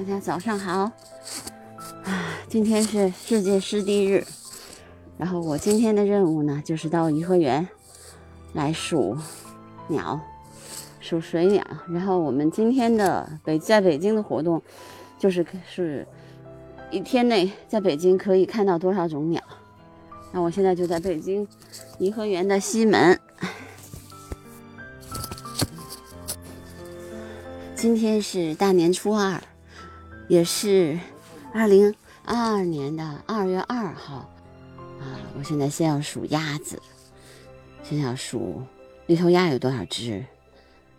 大家早上好，啊，今天是世界湿地日，然后我今天的任务呢，就是到颐和园来数鸟，数水鸟。然后我们今天的北在北京的活动，就是是一天内在北京可以看到多少种鸟。那我现在就在北京颐和园的西门。今天是大年初二，也是二零二二年的二月二号啊！我现在先要数鸭子，先要数绿头鸭有多少只，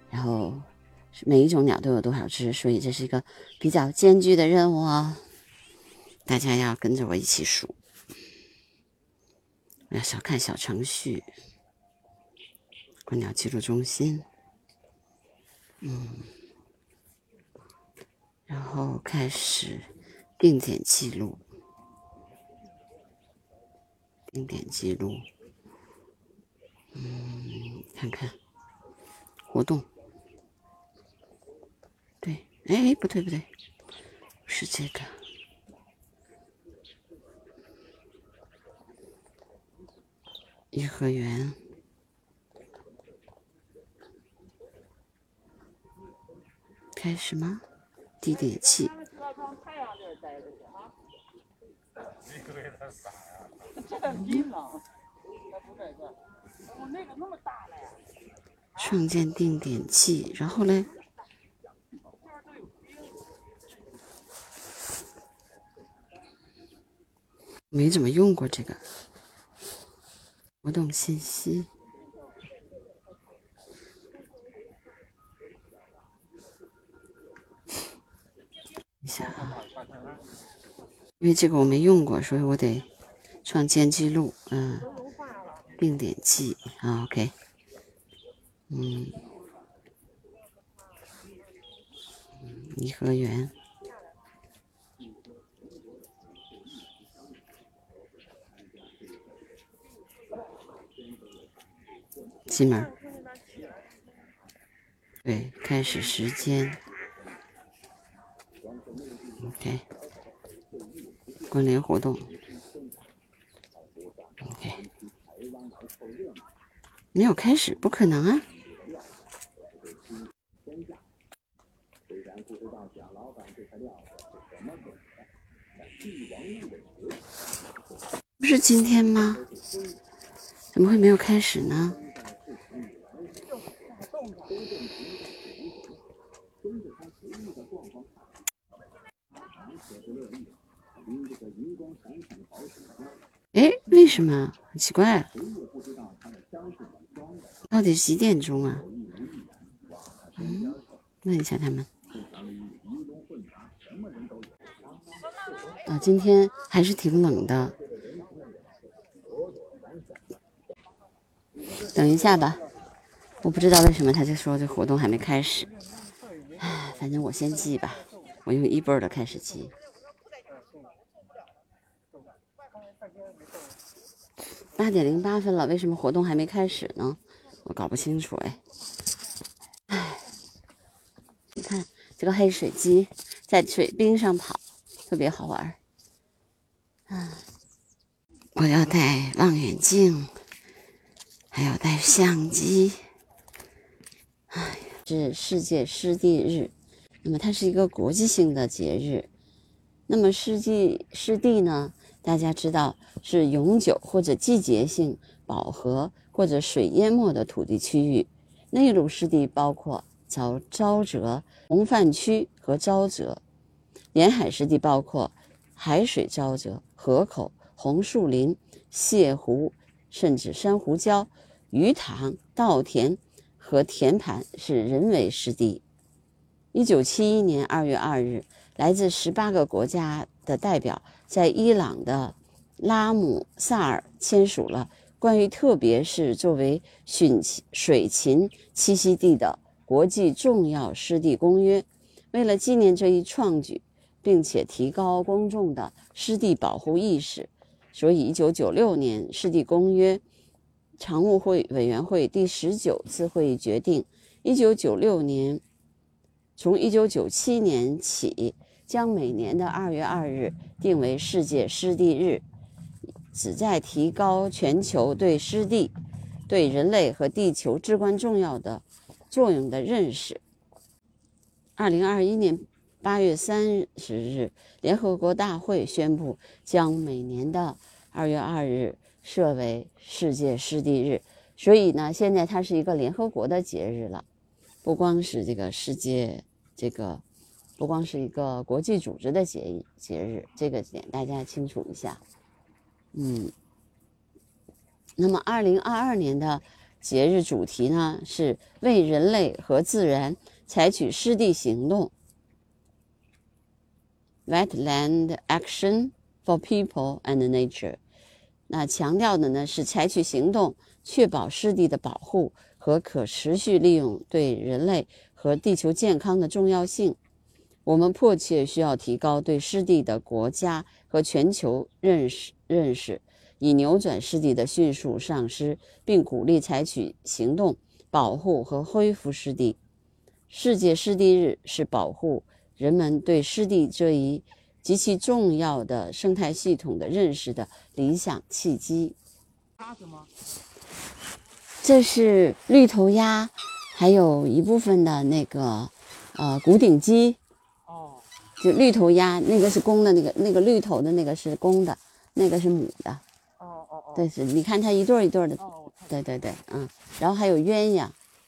然后每一种鸟都有多少只，所以这是一个比较艰巨的任务哦。大家要跟着我一起数，我要小看小程序，观鸟记录中心，嗯。然后开始定点记录，定点记录，嗯，看看活动，对，哎，不对不对，是这个颐和园，开始吗？地点器。创建定点器，然后呢？没怎么用过这个。活动信息。一下啊，因为这个我没用过，所以我得创建记录。嗯，定点记啊，OK。嗯，颐和园，进门。对，开始时间。OK，关联活动。OK，没有开始，不可能啊！不是今天吗？怎么会没有开始呢？哎，为什么？很奇怪，到底几点钟啊？嗯，问一下他们。啊，今天还是挺冷的。等一下吧，我不知道为什么他就说这活动还没开始。唉，反正我先记吧，我用 eBird 开始记。八点零八分了，为什么活动还没开始呢？我搞不清楚哎。哎，你看这个黑水鸡在水冰上跑，特别好玩。啊，我要带望远镜，还要带相机。哎，是世界湿地日，那么它是一个国际性的节日。那么湿地湿地呢？大家知道是永久或者季节性饱和或者水淹没的土地区域。内陆湿地包括沼沼泽、洪泛区和沼泽；沿海湿地包括海水沼泽、河口、红树林、泻湖，甚至珊瑚礁、鱼塘、稻田和田盘是人为湿地。一九七一年二月二日，来自十八个国家的代表。在伊朗的拉姆萨尔签署了关于特别是作为水水禽栖息地的国际重要湿地公约。为了纪念这一创举，并且提高公众的湿地保护意识，所以1996年湿地公约常务会委员会第十九次会议决定，1996年从1997年起。将每年的二月二日定为世界湿地日，旨在提高全球对湿地对人类和地球至关重要的作用的认识。二零二一年八月三十日，联合国大会宣布将每年的二月二日设为世界湿地日，所以呢，现在它是一个联合国的节日了，不光是这个世界这个。不光是一个国际组织的节节日，这个点大家清楚一下。嗯，那么二零二二年的节日主题呢，是为人类和自然采取湿地行动 （Wetland Action for People and Nature）。那强调的呢是采取行动，确保湿地的保护和可持续利用对人类和地球健康的重要性。我们迫切需要提高对湿地的国家和全球认识认识，以扭转湿地的迅速丧失，并鼓励采取行动保护和恢复湿地。世界湿地日是保护人们对湿地这一极其重要的生态系统的认识的理想契机。这是绿头鸭，还有一部分的那个呃古顶鸡。就绿头鸭，那个是公的，那个那个绿头的那个是公的，那个是母的。哦哦哦。对，是，你看它一对儿一对儿的。哦，对对对，嗯。然后还有鸳鸯。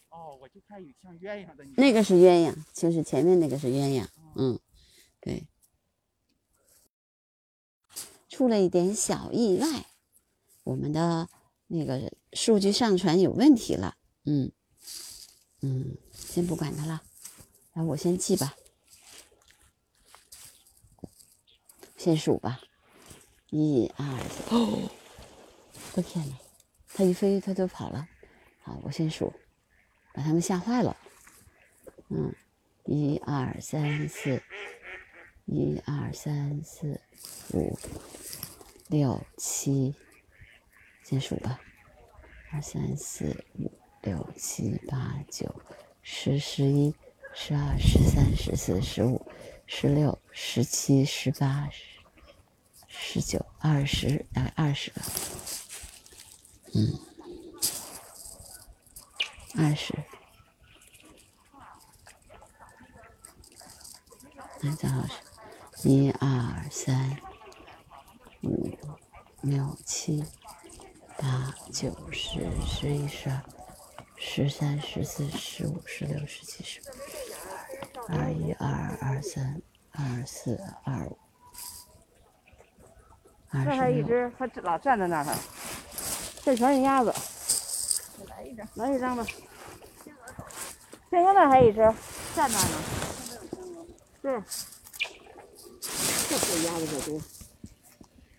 哦，我就看有像鸳鸯的。那个是鸳鸯，就是前面那个是鸳鸯。嗯，对。出了一点小意外，我们的那个数据上传有问题了。嗯嗯，先不管它了，来，我先记吧。先数吧，一二三。哦，我天哪，它一飞它就跑了。好，我先数，把他们吓坏了。嗯，一二三四，一二三四五六七，先数吧。二三四五六七八九十十一十二十三十四十五十六十七十八十。九、二十，大概二十个，嗯，二十，那正好是，一二三，五六七八九十十一十二十三十四十五十六十七十八，二一二二二三二四二五。这还一只，它老站在那儿。这全是鸭子。来一张，来一张吧。现在那还一只，站那呢。对。这这鸭子就多，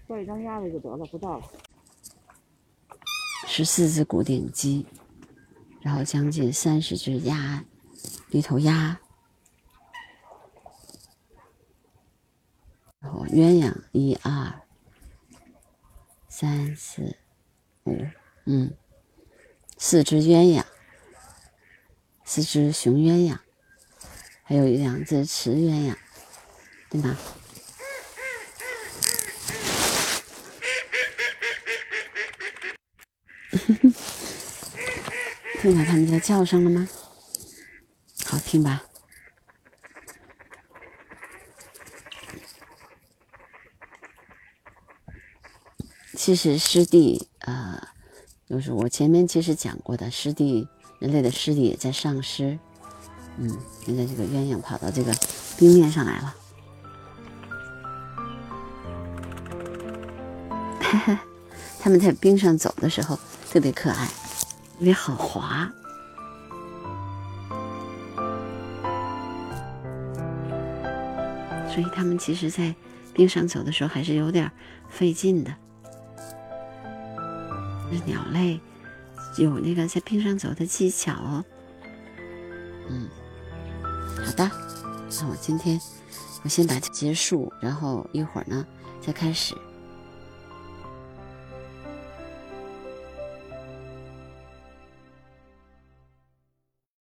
抓一张鸭子就得了，不到了。十四只古典鸡，然后将近三十只鸭，绿头鸭，然后鸳鸯一二。三四五，嗯，四只鸳鸯，四只雄鸳鸯，还有两只雌鸳鸯，对吗？听到他们在叫声了吗？好听吧？其实湿地，呃，就是我前面其实讲过的湿地，人类的湿地也在丧失。嗯，现在这个鸳鸯跑到这个冰面上来了，哈哈，他们在冰上走的时候特别可爱，因为好滑，所以他们其实在冰上走的时候还是有点费劲的。那鸟类有那个在冰上走的技巧哦。嗯，好的，那我今天我先把它结束，然后一会儿呢再开始。